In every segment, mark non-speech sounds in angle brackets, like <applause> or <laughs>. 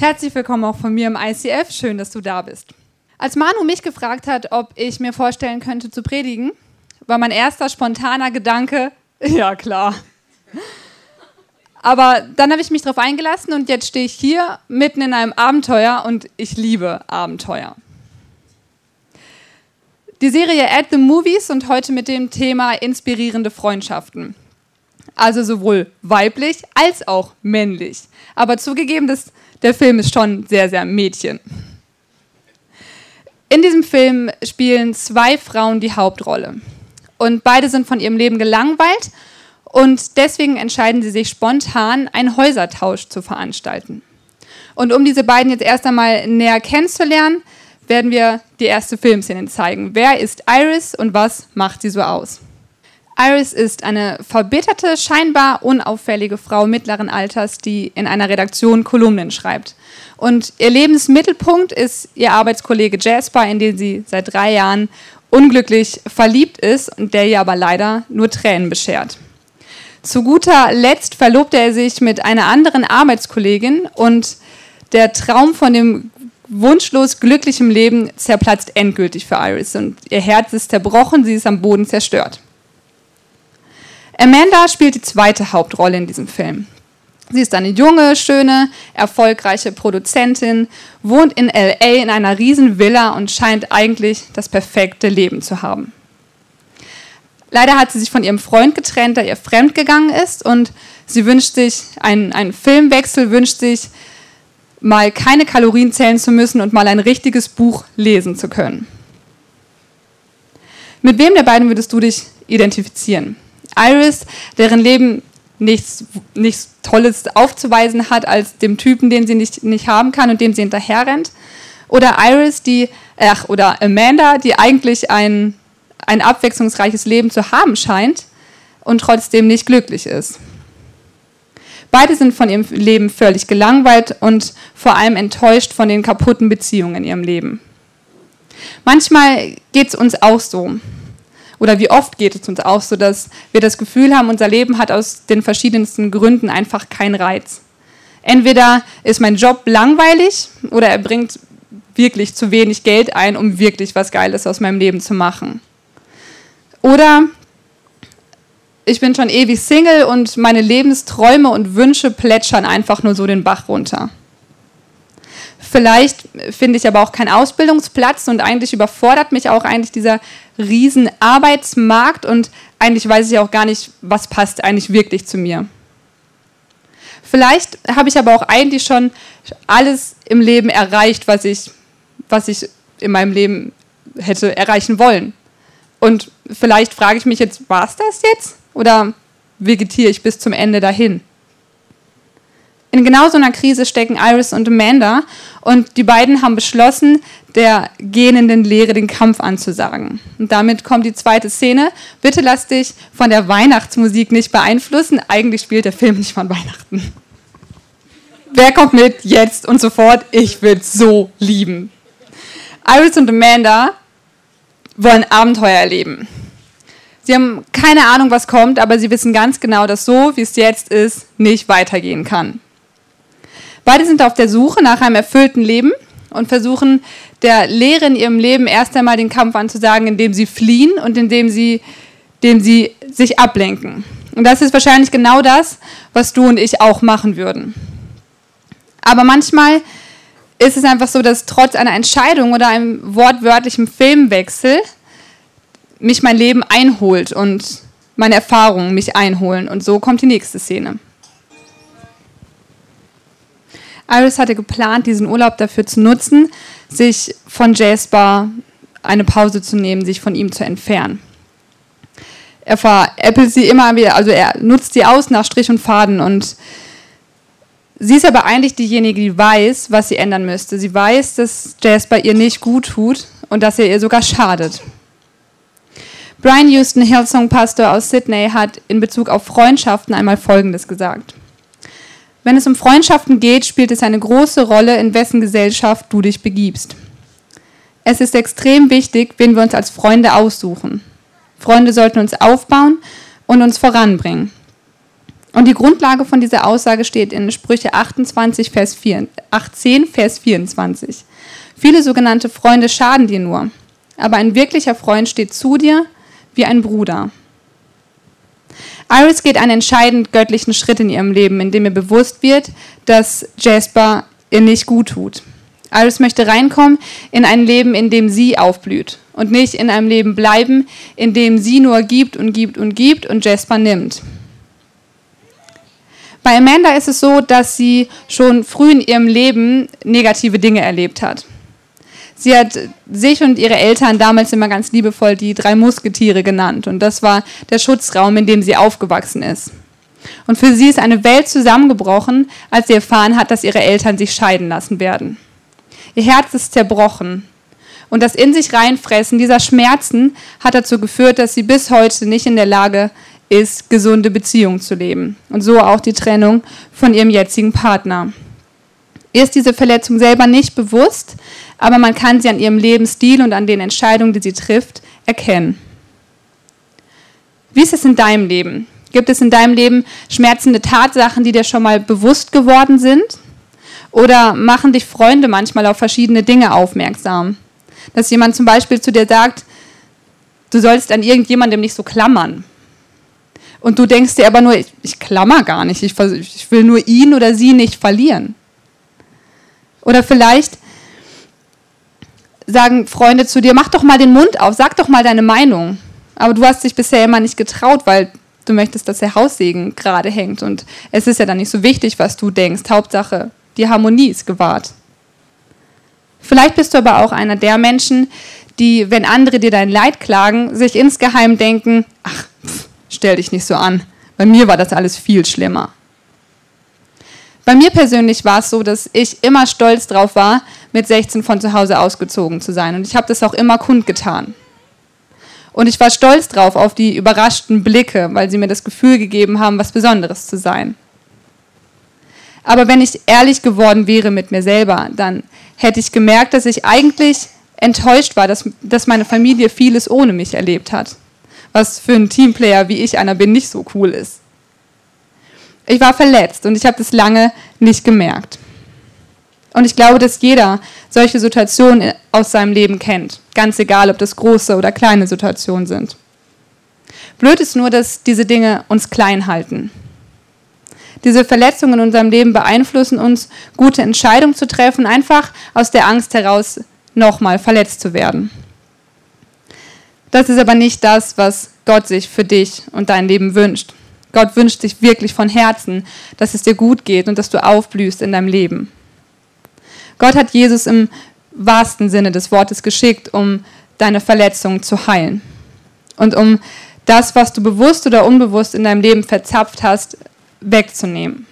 Herzlich willkommen auch von mir im ICF. Schön, dass du da bist. Als Manu mich gefragt hat, ob ich mir vorstellen könnte zu predigen, war mein erster spontaner Gedanke, <laughs> ja klar. Aber dann habe ich mich darauf eingelassen und jetzt stehe ich hier mitten in einem Abenteuer und ich liebe Abenteuer. Die Serie At the Movies und heute mit dem Thema inspirierende Freundschaften. Also sowohl weiblich als auch männlich. Aber zugegeben, das, der Film ist schon sehr, sehr Mädchen. In diesem Film spielen zwei Frauen die Hauptrolle. Und beide sind von ihrem Leben gelangweilt und deswegen entscheiden sie sich spontan, einen Häusertausch zu veranstalten. Und um diese beiden jetzt erst einmal näher kennenzulernen, werden wir die erste Filmszene zeigen. Wer ist Iris und was macht sie so aus? Iris ist eine verbitterte, scheinbar unauffällige Frau mittleren Alters, die in einer Redaktion Kolumnen schreibt. Und ihr Lebensmittelpunkt ist ihr Arbeitskollege Jasper, in den sie seit drei Jahren unglücklich verliebt ist und der ihr aber leider nur Tränen beschert. Zu guter Letzt verlobte er sich mit einer anderen Arbeitskollegin und der Traum von dem wunschlos glücklichen Leben zerplatzt endgültig für Iris und ihr Herz ist zerbrochen, sie ist am Boden zerstört. Amanda spielt die zweite Hauptrolle in diesem Film. Sie ist eine junge, schöne, erfolgreiche Produzentin, wohnt in LA in einer riesen Villa und scheint eigentlich das perfekte Leben zu haben. Leider hat sie sich von ihrem Freund getrennt, der ihr fremd gegangen ist und sie wünscht sich einen, einen Filmwechsel, wünscht sich mal keine Kalorien zählen zu müssen und mal ein richtiges Buch lesen zu können. Mit wem der beiden würdest du dich identifizieren? Iris, deren Leben nichts, nichts Tolles aufzuweisen hat als dem Typen, den sie nicht, nicht haben kann und dem sie hinterherrennt? Oder Iris, die, ach, oder Amanda, die eigentlich ein ein abwechslungsreiches Leben zu haben scheint und trotzdem nicht glücklich ist. Beide sind von ihrem Leben völlig gelangweilt und vor allem enttäuscht von den kaputten Beziehungen in ihrem Leben. Manchmal geht es uns auch so, oder wie oft geht es uns auch so, dass wir das Gefühl haben, unser Leben hat aus den verschiedensten Gründen einfach keinen Reiz. Entweder ist mein Job langweilig oder er bringt wirklich zu wenig Geld ein, um wirklich was Geiles aus meinem Leben zu machen. Oder ich bin schon ewig Single und meine Lebensträume und Wünsche plätschern einfach nur so den Bach runter. Vielleicht finde ich aber auch keinen Ausbildungsplatz und eigentlich überfordert mich auch eigentlich dieser riesen Arbeitsmarkt und eigentlich weiß ich auch gar nicht, was passt eigentlich wirklich zu mir. Vielleicht habe ich aber auch eigentlich schon alles im Leben erreicht, was ich, was ich in meinem Leben hätte erreichen wollen. Und vielleicht frage ich mich jetzt, war es das jetzt? Oder vegetiere ich bis zum Ende dahin? In genau so einer Krise stecken Iris und Amanda und die beiden haben beschlossen, der gähnenden Lehre den Kampf anzusagen. Und damit kommt die zweite Szene. Bitte lass dich von der Weihnachtsmusik nicht beeinflussen. Eigentlich spielt der Film nicht von Weihnachten. Wer kommt mit? Jetzt und sofort. Ich will so lieben. Iris und Amanda wollen Abenteuer erleben. Sie haben keine Ahnung, was kommt, aber sie wissen ganz genau, dass so, wie es jetzt ist, nicht weitergehen kann. Beide sind auf der Suche nach einem erfüllten Leben und versuchen der Lehre in ihrem Leben erst einmal den Kampf anzusagen, indem sie fliehen und indem sie, indem sie sich ablenken. Und das ist wahrscheinlich genau das, was du und ich auch machen würden. Aber manchmal ist es einfach so, dass trotz einer Entscheidung oder einem wortwörtlichen Filmwechsel mich mein Leben einholt und meine Erfahrungen mich einholen. Und so kommt die nächste Szene. Iris hatte geplant, diesen Urlaub dafür zu nutzen, sich von Jasper eine Pause zu nehmen, sich von ihm zu entfernen. Er veräppelt sie immer wieder, also er nutzt sie aus nach Strich und Faden und Sie ist aber eigentlich diejenige, die weiß, was sie ändern müsste. Sie weiß, dass Jasper ihr nicht gut tut und dass er ihr sogar schadet. Brian Houston, Hillsong-Pastor aus Sydney, hat in Bezug auf Freundschaften einmal Folgendes gesagt. Wenn es um Freundschaften geht, spielt es eine große Rolle, in wessen Gesellschaft du dich begibst. Es ist extrem wichtig, wen wir uns als Freunde aussuchen. Freunde sollten uns aufbauen und uns voranbringen. Und die Grundlage von dieser Aussage steht in Sprüche 28, Vers 4, 18, Vers 24. Viele sogenannte Freunde schaden dir nur, aber ein wirklicher Freund steht zu dir wie ein Bruder. Iris geht einen entscheidend göttlichen Schritt in ihrem Leben, in dem ihr bewusst wird, dass Jasper ihr nicht gut tut. Iris möchte reinkommen in ein Leben, in dem sie aufblüht und nicht in einem Leben bleiben, in dem sie nur gibt und gibt und gibt und Jasper nimmt. Bei Amanda ist es so, dass sie schon früh in ihrem Leben negative Dinge erlebt hat. Sie hat sich und ihre Eltern damals immer ganz liebevoll die drei Musketiere genannt. Und das war der Schutzraum, in dem sie aufgewachsen ist. Und für sie ist eine Welt zusammengebrochen, als sie erfahren hat, dass ihre Eltern sich scheiden lassen werden. Ihr Herz ist zerbrochen. Und das in sich reinfressen dieser Schmerzen hat dazu geführt, dass sie bis heute nicht in der Lage ist, gesunde Beziehungen zu leben. Und so auch die Trennung von ihrem jetzigen Partner. Ist diese Verletzung selber nicht bewusst, aber man kann sie an ihrem Lebensstil und an den Entscheidungen, die sie trifft, erkennen. Wie ist es in deinem Leben? Gibt es in deinem Leben schmerzende Tatsachen, die dir schon mal bewusst geworden sind? Oder machen dich Freunde manchmal auf verschiedene Dinge aufmerksam? Dass jemand zum Beispiel zu dir sagt, du sollst an irgendjemandem nicht so klammern. Und du denkst dir aber nur, ich, ich klammer gar nicht, ich, ich will nur ihn oder sie nicht verlieren. Oder vielleicht sagen Freunde zu dir, mach doch mal den Mund auf, sag doch mal deine Meinung. Aber du hast dich bisher immer nicht getraut, weil du möchtest, dass der Haussegen gerade hängt. Und es ist ja dann nicht so wichtig, was du denkst. Hauptsache, die Harmonie ist gewahrt. Vielleicht bist du aber auch einer der Menschen, die, wenn andere dir dein Leid klagen, sich insgeheim denken, ach, pff, stell dich nicht so an. Bei mir war das alles viel schlimmer. Bei mir persönlich war es so, dass ich immer stolz drauf war, mit 16 von zu Hause ausgezogen zu sein. Und ich habe das auch immer kundgetan. Und ich war stolz drauf auf die überraschten Blicke, weil sie mir das Gefühl gegeben haben, was Besonderes zu sein. Aber wenn ich ehrlich geworden wäre mit mir selber, dann hätte ich gemerkt, dass ich eigentlich enttäuscht war, dass, dass meine Familie vieles ohne mich erlebt hat. Was für einen Teamplayer wie ich einer bin nicht so cool ist. Ich war verletzt und ich habe das lange nicht gemerkt. Und ich glaube, dass jeder solche Situationen aus seinem Leben kennt. Ganz egal, ob das große oder kleine Situationen sind. Blöd ist nur, dass diese Dinge uns klein halten. Diese Verletzungen in unserem Leben beeinflussen uns, gute Entscheidungen zu treffen, einfach aus der Angst heraus, nochmal verletzt zu werden. Das ist aber nicht das, was Gott sich für dich und dein Leben wünscht. Gott wünscht sich wirklich von Herzen, dass es dir gut geht und dass du aufblühst in deinem Leben. Gott hat Jesus im wahrsten Sinne des Wortes geschickt, um deine Verletzungen zu heilen und um das, was du bewusst oder unbewusst in deinem Leben verzapft hast, wegzunehmen.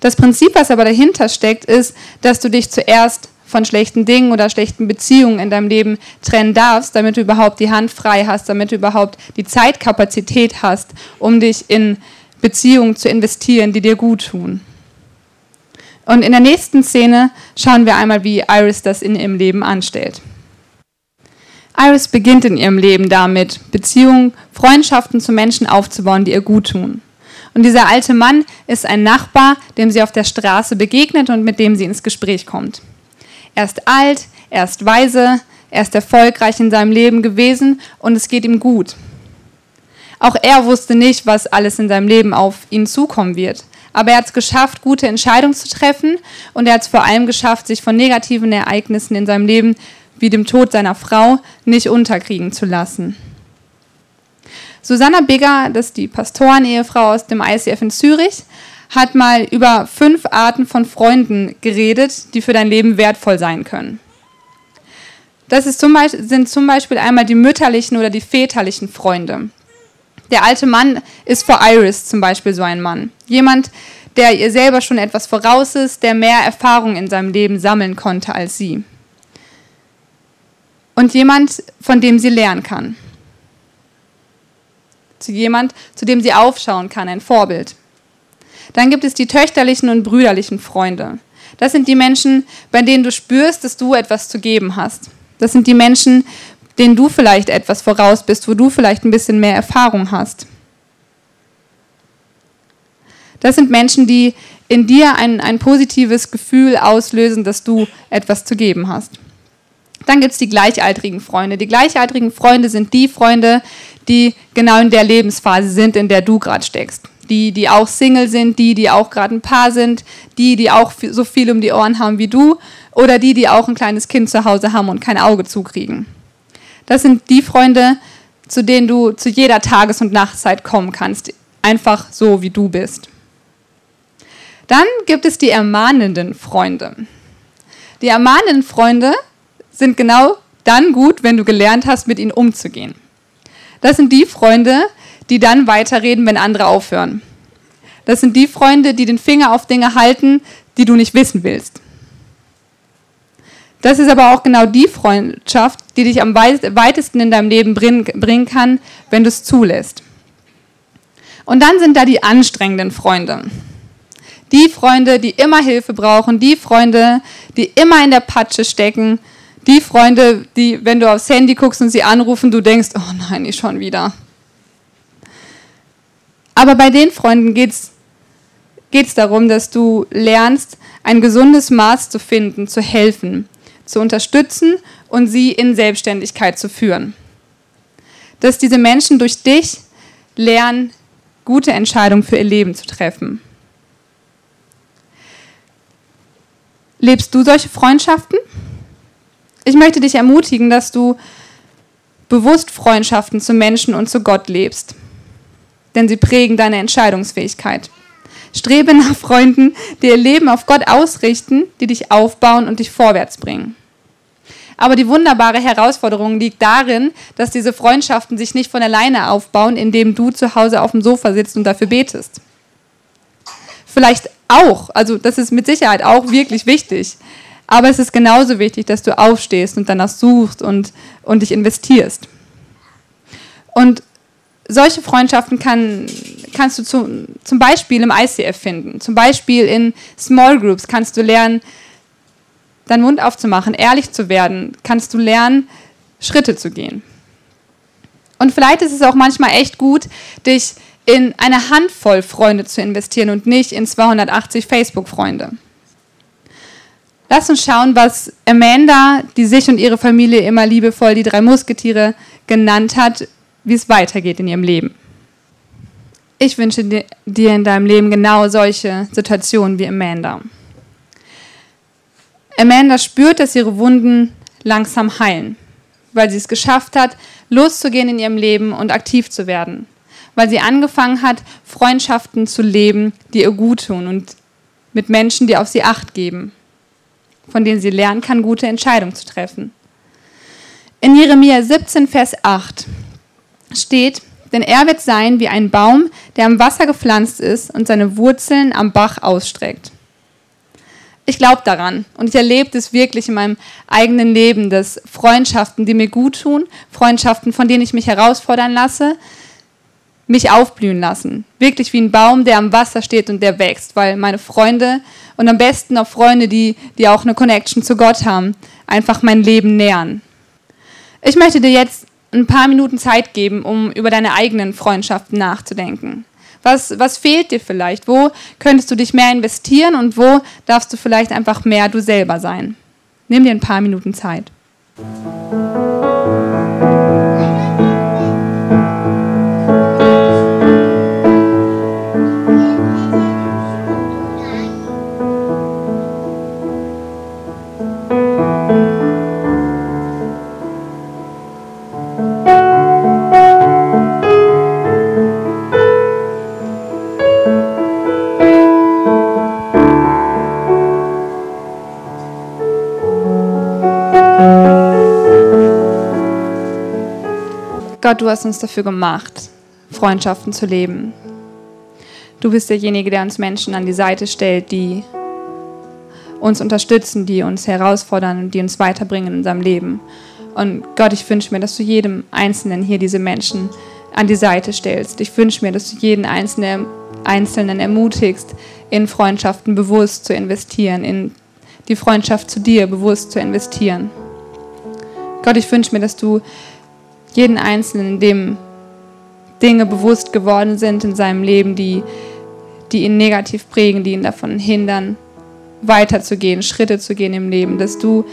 Das Prinzip, was aber dahinter steckt, ist, dass du dich zuerst von schlechten Dingen oder schlechten Beziehungen in deinem Leben trennen darfst, damit du überhaupt die Hand frei hast, damit du überhaupt die Zeitkapazität hast, um dich in Beziehungen zu investieren, die dir gut tun. Und in der nächsten Szene schauen wir einmal, wie Iris das in ihrem Leben anstellt. Iris beginnt in ihrem Leben damit, Beziehungen, Freundschaften zu Menschen aufzubauen, die ihr gut tun. Und dieser alte Mann ist ein Nachbar, dem sie auf der Straße begegnet und mit dem sie ins Gespräch kommt. Er ist alt, er ist weise, er ist erfolgreich in seinem Leben gewesen und es geht ihm gut. Auch er wusste nicht, was alles in seinem Leben auf ihn zukommen wird. Aber er hat es geschafft, gute Entscheidungen zu treffen und er hat es vor allem geschafft, sich von negativen Ereignissen in seinem Leben, wie dem Tod seiner Frau, nicht unterkriegen zu lassen. Susanna Bigger, das ist die Pastorenehefrau aus dem ICF in Zürich, hat mal über fünf Arten von Freunden geredet, die für dein Leben wertvoll sein können. Das zum Beispiel, sind zum Beispiel einmal die mütterlichen oder die väterlichen Freunde. Der alte Mann ist vor Iris zum Beispiel so ein Mann. Jemand, der ihr selber schon etwas voraus ist, der mehr Erfahrung in seinem Leben sammeln konnte als sie. Und jemand, von dem sie lernen kann. Zu jemand, zu dem sie aufschauen kann, ein Vorbild. Dann gibt es die töchterlichen und brüderlichen Freunde. Das sind die Menschen, bei denen du spürst, dass du etwas zu geben hast. Das sind die Menschen, denen du vielleicht etwas voraus bist, wo du vielleicht ein bisschen mehr Erfahrung hast. Das sind Menschen, die in dir ein, ein positives Gefühl auslösen, dass du etwas zu geben hast. Dann gibt es die gleichaltrigen Freunde. Die gleichaltrigen Freunde sind die Freunde, die genau in der Lebensphase sind, in der du gerade steckst. Die, die auch Single sind, die, die auch gerade ein Paar sind, die, die auch so viel um die Ohren haben wie du oder die, die auch ein kleines Kind zu Hause haben und kein Auge zukriegen. Das sind die Freunde, zu denen du zu jeder Tages- und Nachtzeit kommen kannst, einfach so wie du bist. Dann gibt es die ermahnenden Freunde. Die ermahnenden Freunde sind genau dann gut, wenn du gelernt hast, mit ihnen umzugehen. Das sind die Freunde, die dann weiterreden, wenn andere aufhören. Das sind die Freunde, die den Finger auf Dinge halten, die du nicht wissen willst. Das ist aber auch genau die Freundschaft, die dich am weitesten in deinem Leben bringen kann, wenn du es zulässt. Und dann sind da die anstrengenden Freunde. Die Freunde, die immer Hilfe brauchen, die Freunde, die immer in der Patsche stecken, die Freunde, die, wenn du aufs Handy guckst und sie anrufen, du denkst, oh nein, ich schon wieder. Aber bei den Freunden geht es darum, dass du lernst, ein gesundes Maß zu finden, zu helfen, zu unterstützen und sie in Selbstständigkeit zu führen. Dass diese Menschen durch dich lernen, gute Entscheidungen für ihr Leben zu treffen. Lebst du solche Freundschaften? Ich möchte dich ermutigen, dass du bewusst Freundschaften zu Menschen und zu Gott lebst, denn sie prägen deine Entscheidungsfähigkeit. Strebe nach Freunden, die ihr Leben auf Gott ausrichten, die dich aufbauen und dich vorwärts bringen. Aber die wunderbare Herausforderung liegt darin, dass diese Freundschaften sich nicht von alleine aufbauen, indem du zu Hause auf dem Sofa sitzt und dafür betest. Vielleicht auch, also das ist mit Sicherheit auch wirklich wichtig. Aber es ist genauso wichtig, dass du aufstehst und danach suchst und, und dich investierst. Und solche Freundschaften kann, kannst du zu, zum Beispiel im ICF finden. Zum Beispiel in Small Groups kannst du lernen, deinen Mund aufzumachen, ehrlich zu werden, kannst du lernen, Schritte zu gehen. Und vielleicht ist es auch manchmal echt gut, dich in eine Handvoll Freunde zu investieren und nicht in 280 Facebook-Freunde. Lass uns schauen, was Amanda, die sich und ihre Familie immer liebevoll die drei Musketiere genannt hat, wie es weitergeht in ihrem Leben. Ich wünsche dir in deinem Leben genau solche Situationen wie Amanda. Amanda spürt, dass ihre Wunden langsam heilen, weil sie es geschafft hat, loszugehen in ihrem Leben und aktiv zu werden, weil sie angefangen hat, Freundschaften zu leben, die ihr gut tun und mit Menschen, die auf sie acht geben, von denen sie lernen kann, gute Entscheidungen zu treffen. In Jeremia 17, Vers 8 steht, denn er wird sein wie ein Baum, der am Wasser gepflanzt ist und seine Wurzeln am Bach ausstreckt ich glaube daran und ich erlebe das wirklich in meinem eigenen Leben, dass Freundschaften, die mir gut tun, Freundschaften, von denen ich mich herausfordern lasse, mich aufblühen lassen. Wirklich wie ein Baum, der am Wasser steht und der wächst, weil meine Freunde und am besten auch Freunde, die, die auch eine Connection zu Gott haben, einfach mein Leben nähern. Ich möchte dir jetzt ein paar Minuten Zeit geben, um über deine eigenen Freundschaften nachzudenken. Was, was fehlt dir vielleicht? Wo könntest du dich mehr investieren und wo darfst du vielleicht einfach mehr du selber sein? Nimm dir ein paar Minuten Zeit. Gott, du hast uns dafür gemacht, Freundschaften zu leben. Du bist derjenige, der uns Menschen an die Seite stellt, die uns unterstützen, die uns herausfordern und die uns weiterbringen in unserem Leben. Und Gott, ich wünsche mir, dass du jedem Einzelnen hier diese Menschen an die Seite stellst. Ich wünsche mir, dass du jeden Einzelnen, Einzelnen ermutigst, in Freundschaften bewusst zu investieren, in die Freundschaft zu dir bewusst zu investieren. Gott, ich wünsche mir, dass du jeden Einzelnen, dem Dinge bewusst geworden sind in seinem Leben, die, die ihn negativ prägen, die ihn davon hindern, weiterzugehen, Schritte zu gehen im Leben, dass du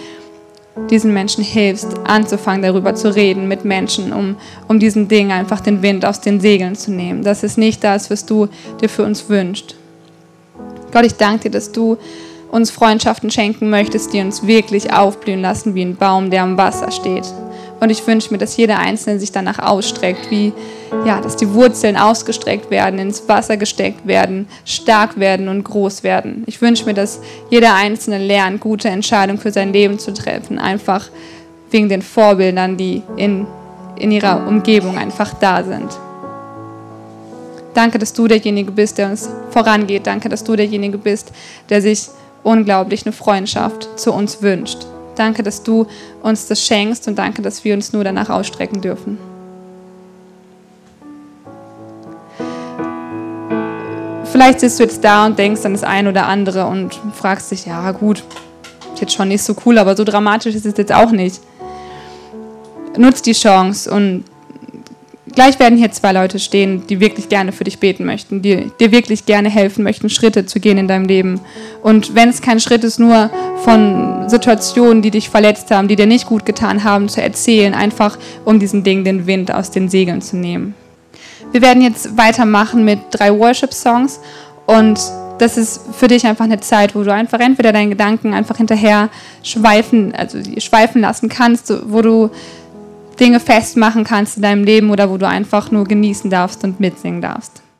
diesen Menschen hilfst, anzufangen, darüber zu reden mit Menschen, um, um diesen Ding einfach den Wind aus den Segeln zu nehmen. Das ist nicht das, was du dir für uns wünschst. Gott, ich danke dir, dass du uns Freundschaften schenken möchtest, die uns wirklich aufblühen lassen wie ein Baum, der am Wasser steht. Und ich wünsche mir, dass jeder Einzelne sich danach ausstreckt, wie, ja, dass die Wurzeln ausgestreckt werden, ins Wasser gesteckt werden, stark werden und groß werden. Ich wünsche mir, dass jeder Einzelne lernt, gute Entscheidungen für sein Leben zu treffen, einfach wegen den Vorbildern, die in, in ihrer Umgebung einfach da sind. Danke, dass du derjenige bist, der uns vorangeht. Danke, dass du derjenige bist, der sich unglaublich eine Freundschaft zu uns wünscht. Danke, dass du uns das schenkst und danke, dass wir uns nur danach ausstrecken dürfen. Vielleicht sitzt du jetzt da und denkst an das eine oder andere und fragst dich, ja gut, ist jetzt schon nicht so cool, aber so dramatisch ist es jetzt auch nicht. Nutz die Chance und gleich werden hier zwei Leute stehen, die wirklich gerne für dich beten möchten, die dir wirklich gerne helfen möchten, Schritte zu gehen in deinem Leben. Und wenn es kein Schritt ist, nur von Situationen, die dich verletzt haben, die dir nicht gut getan haben, zu erzählen, einfach um diesen Ding den Wind aus den Segeln zu nehmen. Wir werden jetzt weitermachen mit drei Worship-Songs und das ist für dich einfach eine Zeit, wo du einfach entweder deinen Gedanken einfach hinterher schweifen, also schweifen lassen kannst, wo du Dinge festmachen kannst in deinem Leben oder wo du einfach nur genießen darfst und mitsingen darfst.